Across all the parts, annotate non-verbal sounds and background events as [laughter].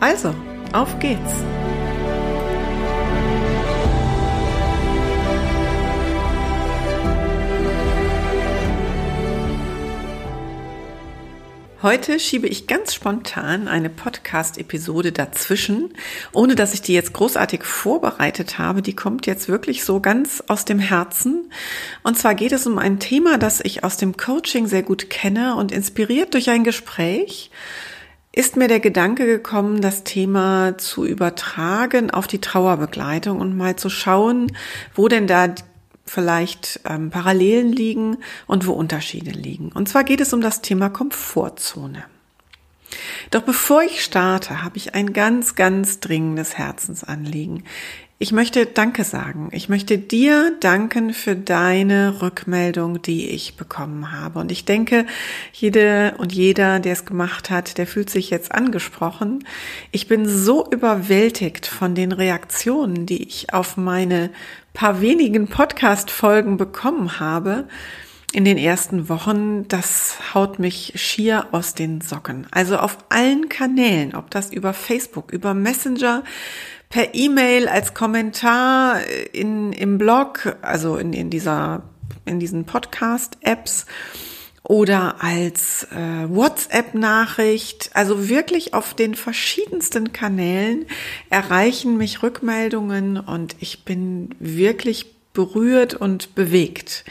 Also, auf geht's! Heute schiebe ich ganz spontan eine Podcast-Episode dazwischen, ohne dass ich die jetzt großartig vorbereitet habe. Die kommt jetzt wirklich so ganz aus dem Herzen. Und zwar geht es um ein Thema, das ich aus dem Coaching sehr gut kenne und inspiriert durch ein Gespräch ist mir der Gedanke gekommen, das Thema zu übertragen auf die Trauerbegleitung und mal zu schauen, wo denn da vielleicht ähm, Parallelen liegen und wo Unterschiede liegen. Und zwar geht es um das Thema Komfortzone. Doch bevor ich starte, habe ich ein ganz, ganz dringendes Herzensanliegen. Ich möchte Danke sagen. Ich möchte dir danken für deine Rückmeldung, die ich bekommen habe. Und ich denke, jede und jeder, der es gemacht hat, der fühlt sich jetzt angesprochen. Ich bin so überwältigt von den Reaktionen, die ich auf meine paar wenigen Podcast-Folgen bekommen habe in den ersten Wochen, das haut mich schier aus den Socken. Also auf allen Kanälen, ob das über Facebook, über Messenger, per E-Mail als Kommentar in, im Blog, also in, in dieser, in diesen Podcast-Apps oder als äh, WhatsApp-Nachricht. Also wirklich auf den verschiedensten Kanälen erreichen mich Rückmeldungen und ich bin wirklich berührt und bewegt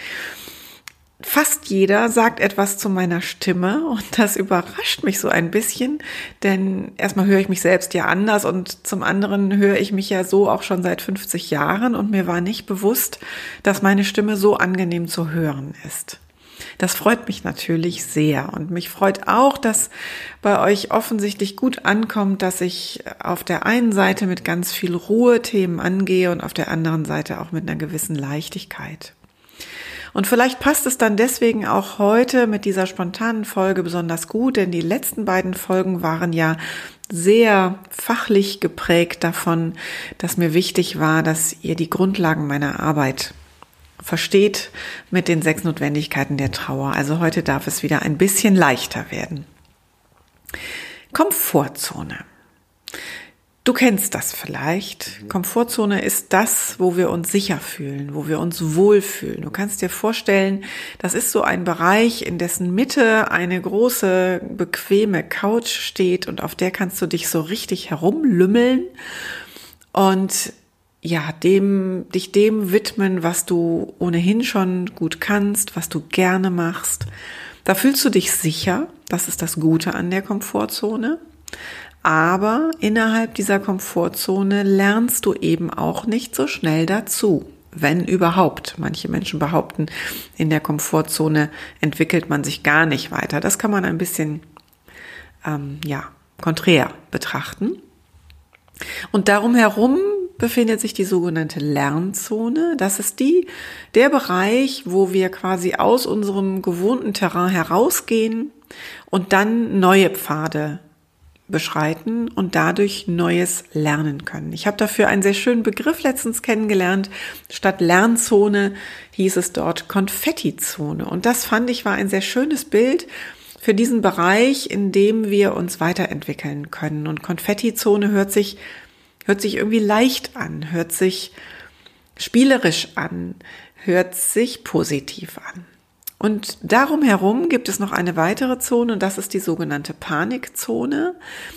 fast jeder sagt etwas zu meiner Stimme und das überrascht mich so ein bisschen, denn erstmal höre ich mich selbst ja anders und zum anderen höre ich mich ja so auch schon seit 50 Jahren und mir war nicht bewusst, dass meine Stimme so angenehm zu hören ist. Das freut mich natürlich sehr und mich freut auch, dass bei euch offensichtlich gut ankommt, dass ich auf der einen Seite mit ganz viel Ruhe Themen angehe und auf der anderen Seite auch mit einer gewissen Leichtigkeit. Und vielleicht passt es dann deswegen auch heute mit dieser spontanen Folge besonders gut, denn die letzten beiden Folgen waren ja sehr fachlich geprägt davon, dass mir wichtig war, dass ihr die Grundlagen meiner Arbeit versteht mit den sechs Notwendigkeiten der Trauer. Also heute darf es wieder ein bisschen leichter werden. Komfortzone. Du kennst das vielleicht. Komfortzone ist das, wo wir uns sicher fühlen, wo wir uns wohlfühlen. Du kannst dir vorstellen, das ist so ein Bereich, in dessen Mitte eine große, bequeme Couch steht und auf der kannst du dich so richtig herumlümmeln und ja, dem, dich dem widmen, was du ohnehin schon gut kannst, was du gerne machst. Da fühlst du dich sicher. Das ist das Gute an der Komfortzone. Aber innerhalb dieser Komfortzone lernst du eben auch nicht so schnell dazu, wenn überhaupt. Manche Menschen behaupten, in der Komfortzone entwickelt man sich gar nicht weiter. Das kann man ein bisschen, ähm, ja, konträr betrachten. Und darum herum befindet sich die sogenannte Lernzone. Das ist die, der Bereich, wo wir quasi aus unserem gewohnten Terrain herausgehen und dann neue Pfade beschreiten und dadurch Neues lernen können. Ich habe dafür einen sehr schönen Begriff letztens kennengelernt. Statt Lernzone hieß es dort Konfettizone. Und das fand ich war ein sehr schönes Bild für diesen Bereich, in dem wir uns weiterentwickeln können. Und Konfettizone hört sich, hört sich irgendwie leicht an, hört sich spielerisch an, hört sich positiv an. Und darum herum gibt es noch eine weitere Zone und das ist die sogenannte Panikzone.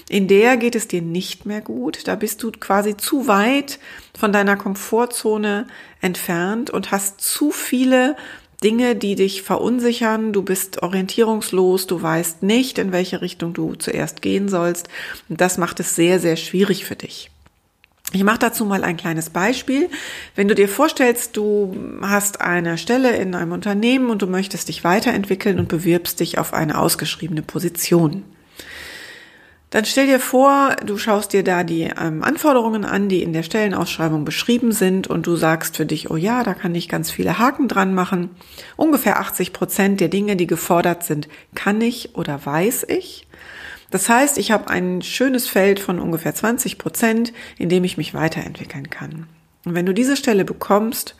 In der geht es dir nicht mehr gut. Da bist du quasi zu weit von deiner Komfortzone entfernt und hast zu viele Dinge, die dich verunsichern. Du bist orientierungslos. Du weißt nicht, in welche Richtung du zuerst gehen sollst. Und das macht es sehr, sehr schwierig für dich. Ich mache dazu mal ein kleines Beispiel. Wenn du dir vorstellst, du hast eine Stelle in einem Unternehmen und du möchtest dich weiterentwickeln und bewirbst dich auf eine ausgeschriebene Position. Dann stell dir vor, du schaust dir da die ähm, Anforderungen an, die in der Stellenausschreibung beschrieben sind und du sagst für dich, oh ja, da kann ich ganz viele Haken dran machen. Ungefähr 80 Prozent der Dinge, die gefordert sind, kann ich oder weiß ich. Das heißt, ich habe ein schönes Feld von ungefähr 20 Prozent, in dem ich mich weiterentwickeln kann. Und wenn du diese Stelle bekommst,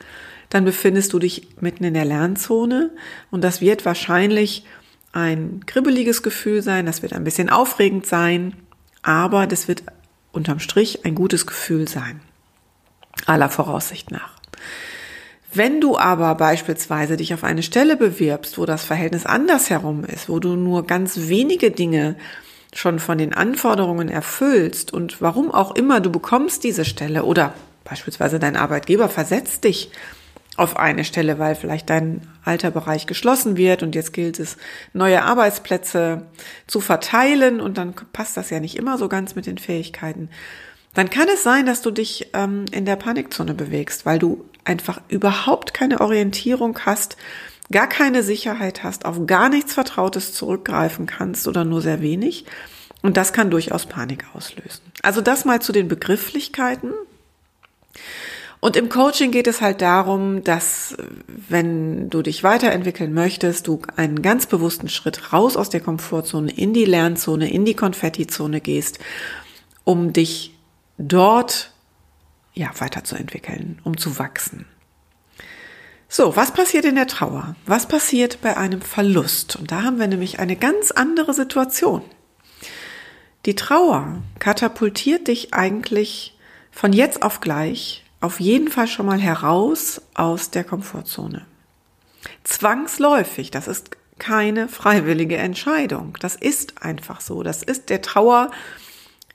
dann befindest du dich mitten in der Lernzone und das wird wahrscheinlich ein kribbeliges Gefühl sein, das wird ein bisschen aufregend sein, aber das wird unterm Strich ein gutes Gefühl sein. Aller Voraussicht nach. Wenn du aber beispielsweise dich auf eine Stelle bewirbst, wo das Verhältnis andersherum ist, wo du nur ganz wenige Dinge schon von den Anforderungen erfüllst und warum auch immer du bekommst diese Stelle oder beispielsweise dein Arbeitgeber versetzt dich auf eine Stelle, weil vielleicht dein alter Bereich geschlossen wird und jetzt gilt es, neue Arbeitsplätze zu verteilen und dann passt das ja nicht immer so ganz mit den Fähigkeiten. Dann kann es sein, dass du dich ähm, in der Panikzone bewegst, weil du einfach überhaupt keine Orientierung hast, gar keine Sicherheit hast, auf gar nichts Vertrautes zurückgreifen kannst oder nur sehr wenig. Und das kann durchaus Panik auslösen. Also das mal zu den Begrifflichkeiten. Und im Coaching geht es halt darum, dass wenn du dich weiterentwickeln möchtest, du einen ganz bewussten Schritt raus aus der Komfortzone in die Lernzone, in die Konfettizone gehst, um dich dort ja weiterzuentwickeln, um zu wachsen. So, was passiert in der Trauer? Was passiert bei einem Verlust? Und da haben wir nämlich eine ganz andere Situation. Die Trauer katapultiert dich eigentlich von jetzt auf gleich auf jeden Fall schon mal heraus aus der Komfortzone. Zwangsläufig, das ist keine freiwillige Entscheidung. Das ist einfach so. Das ist der Trauer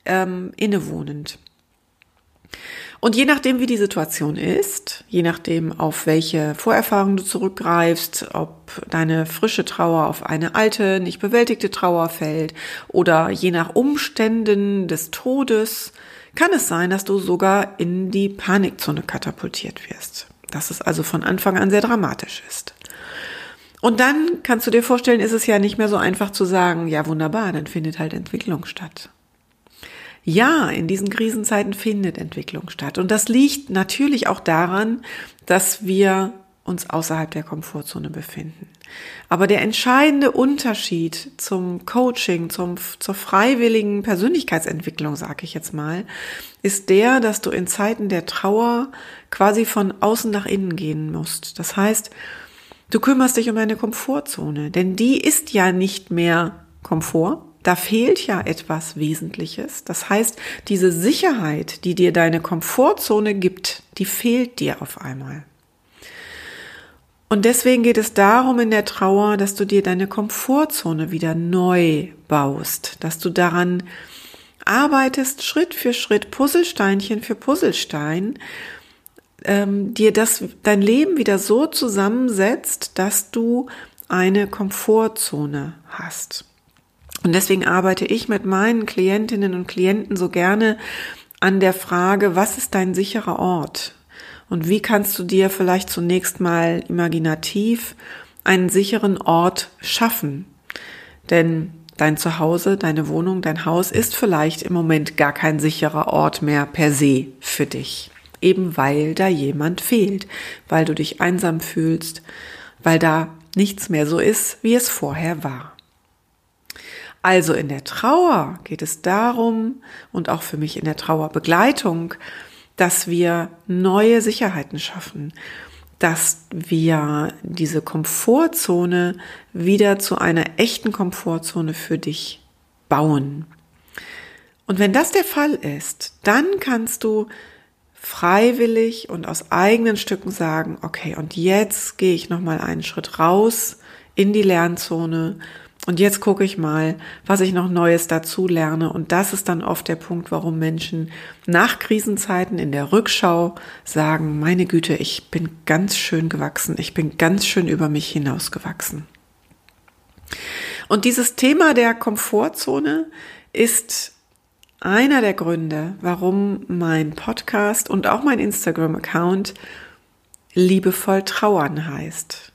ähm, innewohnend. Und je nachdem, wie die Situation ist, je nachdem, auf welche Vorerfahrungen du zurückgreifst, ob deine frische Trauer auf eine alte, nicht bewältigte Trauer fällt oder je nach Umständen des Todes, kann es sein, dass du sogar in die Panikzone katapultiert wirst. Dass es also von Anfang an sehr dramatisch ist. Und dann kannst du dir vorstellen, ist es ja nicht mehr so einfach zu sagen, ja wunderbar, dann findet halt Entwicklung statt. Ja, in diesen Krisenzeiten findet Entwicklung statt. Und das liegt natürlich auch daran, dass wir uns außerhalb der Komfortzone befinden. Aber der entscheidende Unterschied zum Coaching, zum, zur freiwilligen Persönlichkeitsentwicklung, sage ich jetzt mal, ist der, dass du in Zeiten der Trauer quasi von außen nach innen gehen musst. Das heißt, du kümmerst dich um deine Komfortzone, denn die ist ja nicht mehr Komfort. Da fehlt ja etwas Wesentliches. Das heißt, diese Sicherheit, die dir deine Komfortzone gibt, die fehlt dir auf einmal. Und deswegen geht es darum in der Trauer, dass du dir deine Komfortzone wieder neu baust, dass du daran arbeitest, Schritt für Schritt, Puzzlesteinchen für Puzzlestein, ähm, dir das, dein Leben wieder so zusammensetzt, dass du eine Komfortzone hast. Und deswegen arbeite ich mit meinen Klientinnen und Klienten so gerne an der Frage, was ist dein sicherer Ort? Und wie kannst du dir vielleicht zunächst mal imaginativ einen sicheren Ort schaffen? Denn dein Zuhause, deine Wohnung, dein Haus ist vielleicht im Moment gar kein sicherer Ort mehr per se für dich. Eben weil da jemand fehlt, weil du dich einsam fühlst, weil da nichts mehr so ist, wie es vorher war. Also in der Trauer geht es darum und auch für mich in der Trauerbegleitung, dass wir neue Sicherheiten schaffen, dass wir diese Komfortzone wieder zu einer echten Komfortzone für dich bauen. Und wenn das der Fall ist, dann kannst du freiwillig und aus eigenen Stücken sagen, okay, und jetzt gehe ich noch mal einen Schritt raus in die Lernzone und jetzt gucke ich mal, was ich noch Neues dazu lerne. Und das ist dann oft der Punkt, warum Menschen nach Krisenzeiten in der Rückschau sagen, meine Güte, ich bin ganz schön gewachsen, ich bin ganz schön über mich hinausgewachsen. Und dieses Thema der Komfortzone ist einer der Gründe, warum mein Podcast und auch mein Instagram-Account liebevoll trauern heißt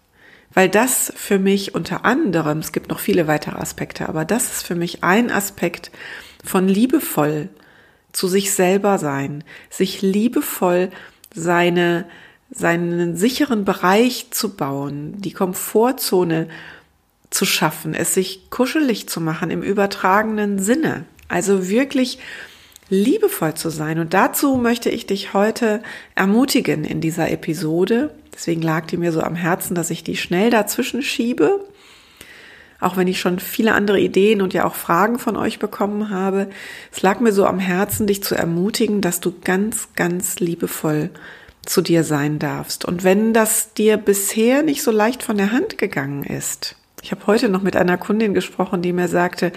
weil das für mich unter anderem, es gibt noch viele weitere Aspekte, aber das ist für mich ein Aspekt von liebevoll zu sich selber sein, sich liebevoll seine, seinen sicheren Bereich zu bauen, die Komfortzone zu schaffen, es sich kuschelig zu machen im übertragenen Sinne. Also wirklich liebevoll zu sein. Und dazu möchte ich dich heute ermutigen in dieser Episode. Deswegen lag die mir so am Herzen, dass ich die schnell dazwischen schiebe. Auch wenn ich schon viele andere Ideen und ja auch Fragen von euch bekommen habe. Es lag mir so am Herzen, dich zu ermutigen, dass du ganz, ganz liebevoll zu dir sein darfst. Und wenn das dir bisher nicht so leicht von der Hand gegangen ist, ich habe heute noch mit einer Kundin gesprochen, die mir sagte,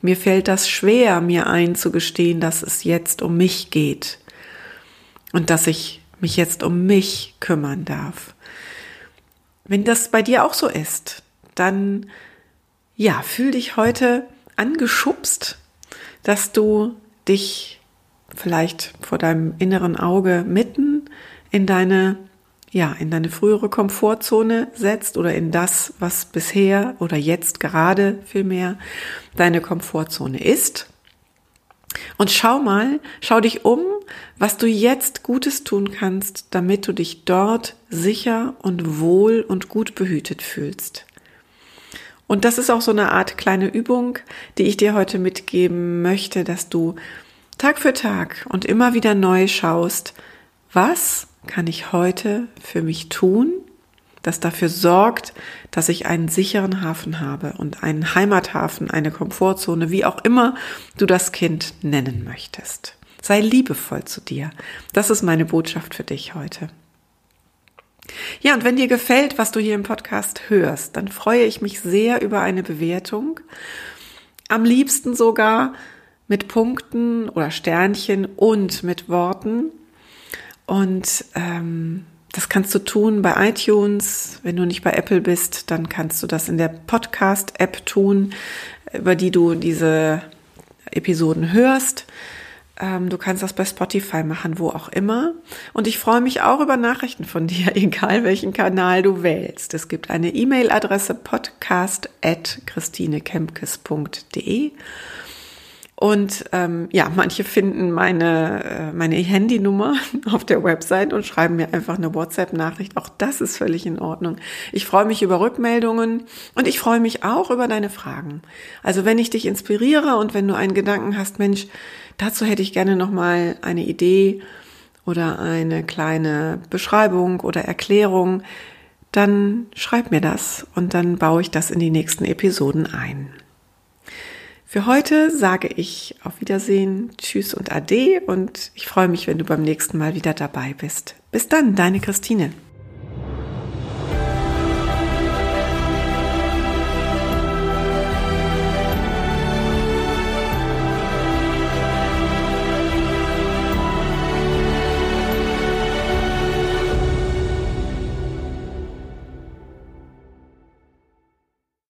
mir fällt das schwer, mir einzugestehen, dass es jetzt um mich geht und dass ich mich jetzt um mich kümmern darf. Wenn das bei dir auch so ist, dann ja, fühl dich heute angeschubst, dass du dich vielleicht vor deinem inneren Auge mitten in deine ja, in deine frühere Komfortzone setzt oder in das, was bisher oder jetzt gerade vielmehr deine Komfortzone ist. Und schau mal, schau dich um, was du jetzt Gutes tun kannst, damit du dich dort sicher und wohl und gut behütet fühlst. Und das ist auch so eine Art kleine Übung, die ich dir heute mitgeben möchte, dass du Tag für Tag und immer wieder neu schaust, was kann ich heute für mich tun, das dafür sorgt, dass ich einen sicheren Hafen habe und einen Heimathafen, eine Komfortzone, wie auch immer du das Kind nennen möchtest. Sei liebevoll zu dir. Das ist meine Botschaft für dich heute. Ja, und wenn dir gefällt, was du hier im Podcast hörst, dann freue ich mich sehr über eine Bewertung. Am liebsten sogar mit Punkten oder Sternchen und mit Worten. Und ähm, das kannst du tun bei iTunes. Wenn du nicht bei Apple bist, dann kannst du das in der Podcast-App tun, über die du diese Episoden hörst. Ähm, du kannst das bei Spotify machen, wo auch immer. Und ich freue mich auch über Nachrichten von dir, [laughs] egal welchen Kanal du wählst. Es gibt eine E-Mail-Adresse podcast.christinekempkes.de und ähm, ja, manche finden meine, äh, meine Handynummer [laughs] auf der Website und schreiben mir einfach eine WhatsApp-Nachricht. Auch das ist völlig in Ordnung. Ich freue mich über Rückmeldungen und ich freue mich auch über deine Fragen. Also wenn ich dich inspiriere und wenn du einen Gedanken hast, Mensch, dazu hätte ich gerne nochmal eine Idee oder eine kleine Beschreibung oder Erklärung, dann schreib mir das und dann baue ich das in die nächsten Episoden ein. Für heute sage ich auf Wiedersehen, Tschüss und Ade und ich freue mich, wenn du beim nächsten Mal wieder dabei bist. Bis dann, deine Christine.